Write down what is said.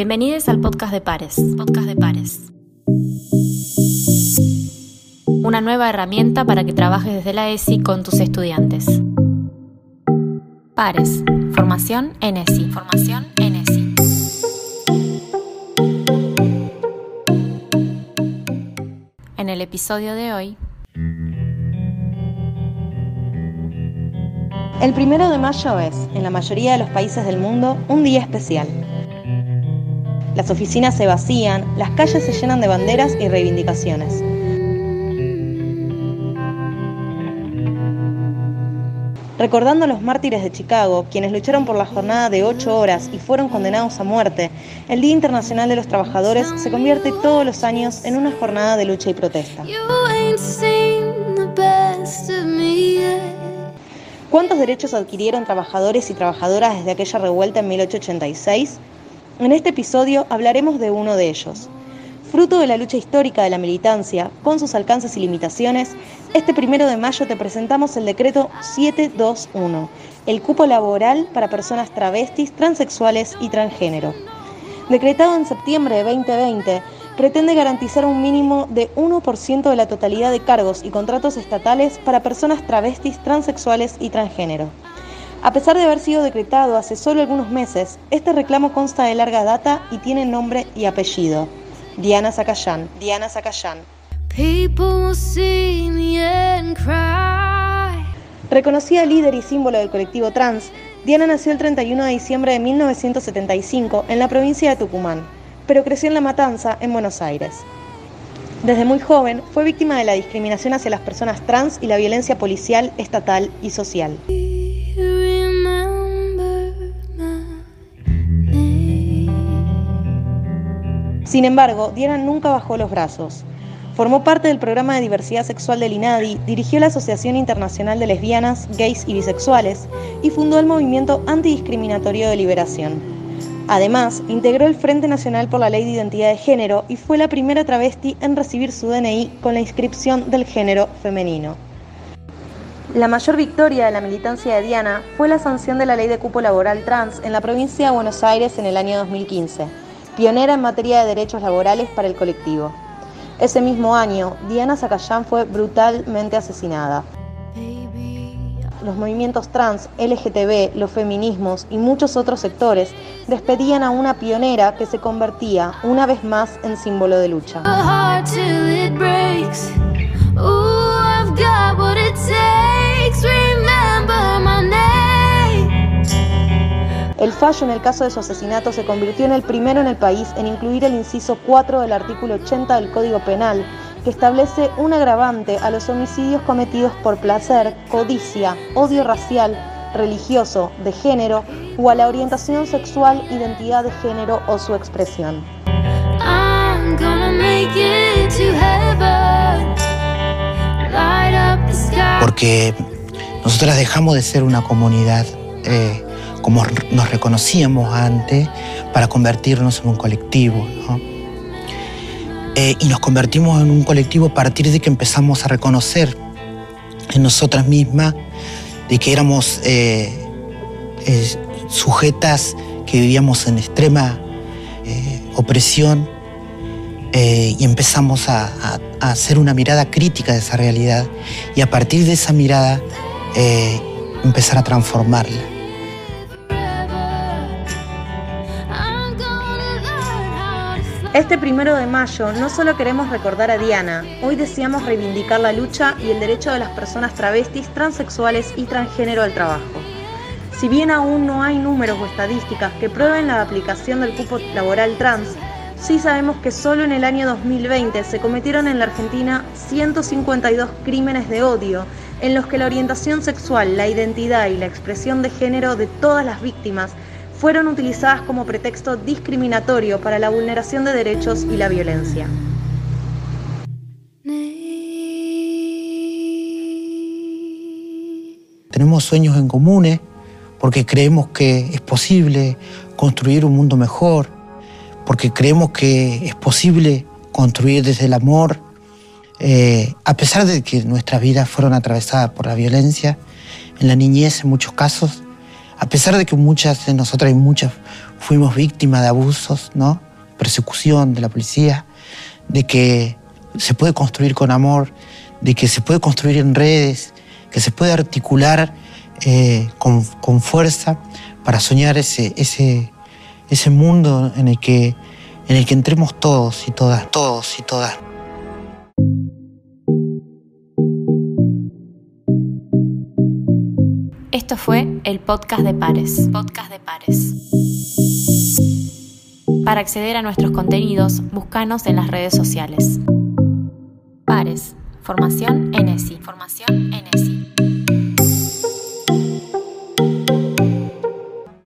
Bienvenidos al podcast de Pares. Podcast de Pares. Una nueva herramienta para que trabajes desde la ESI con tus estudiantes. Pares. Formación en ESI. Formación en ESI. En el episodio de hoy. El primero de mayo es, en la mayoría de los países del mundo, un día especial. Las oficinas se vacían, las calles se llenan de banderas y reivindicaciones. Recordando a los mártires de Chicago, quienes lucharon por la jornada de ocho horas y fueron condenados a muerte, el Día Internacional de los Trabajadores se convierte todos los años en una jornada de lucha y protesta. ¿Cuántos derechos adquirieron trabajadores y trabajadoras desde aquella revuelta en 1886? En este episodio hablaremos de uno de ellos. Fruto de la lucha histórica de la militancia, con sus alcances y limitaciones, este primero de mayo te presentamos el decreto 721, el cupo laboral para personas travestis, transexuales y transgénero. Decretado en septiembre de 2020, pretende garantizar un mínimo de 1% de la totalidad de cargos y contratos estatales para personas travestis, transexuales y transgénero. A pesar de haber sido decretado hace solo algunos meses, este reclamo consta de larga data y tiene nombre y apellido. Diana Zacayán. Diana Zacayán. Reconocida líder y símbolo del colectivo trans, Diana nació el 31 de diciembre de 1975 en la provincia de Tucumán, pero creció en La Matanza, en Buenos Aires. Desde muy joven fue víctima de la discriminación hacia las personas trans y la violencia policial, estatal y social. Sin embargo, Diana nunca bajó los brazos. Formó parte del programa de diversidad sexual del INADI, dirigió la Asociación Internacional de Lesbianas, Gays y Bisexuales y fundó el Movimiento Antidiscriminatorio de Liberación. Además, integró el Frente Nacional por la Ley de Identidad de Género y fue la primera travesti en recibir su DNI con la inscripción del género femenino. La mayor victoria de la militancia de Diana fue la sanción de la ley de cupo laboral trans en la provincia de Buenos Aires en el año 2015 pionera en materia de derechos laborales para el colectivo. Ese mismo año, Diana Zacayán fue brutalmente asesinada. Los movimientos trans, LGTB, los feminismos y muchos otros sectores despedían a una pionera que se convertía una vez más en símbolo de lucha. El fallo en el caso de su asesinato se convirtió en el primero en el país en incluir el inciso 4 del artículo 80 del Código Penal, que establece un agravante a los homicidios cometidos por placer, codicia, odio racial, religioso, de género o a la orientación sexual, identidad de género o su expresión. Porque nosotras dejamos de ser una comunidad eh, como nos reconocíamos antes, para convertirnos en un colectivo. Eh, y nos convertimos en un colectivo a partir de que empezamos a reconocer en nosotras mismas de que éramos eh, eh, sujetas que vivíamos en extrema opresión y empezamos a, a, hacer una mirada crítica de esa realidad y a partir de esa mirada empezar a transformarla. Este primero de mayo no solo queremos recordar a Diana, hoy deseamos reivindicar la lucha y el derecho de las personas travestis, transexuales y transgénero al trabajo. Si bien aún no hay números o estadísticas que prueben la aplicación del cupo laboral trans, sí sabemos que solo en el año 2020 se cometieron en la Argentina 152 crímenes de odio en los que la orientación sexual, la identidad y la expresión de género de todas las víctimas fueron utilizadas como pretexto discriminatorio para la vulneración de derechos y la violencia. Tenemos sueños en comunes porque creemos que es posible construir un mundo mejor, porque creemos que es posible construir desde el amor, eh, a pesar de que nuestras vidas fueron atravesadas por la violencia, en la niñez en muchos casos a pesar de que muchas de nosotras y muchas fuimos víctimas de abusos, ¿no? persecución de la policía, de que se puede construir con amor, de que se puede construir en redes, que se puede articular eh, con, con, fuerza para soñar ese, ese, ese mundo en el, que, en el que entremos todos y todas, todos y todas. Esto fue el podcast de Pares. Podcast de Pares. Para acceder a nuestros contenidos, búscanos en las redes sociales. Pares. Formación ESI. Formación ESI.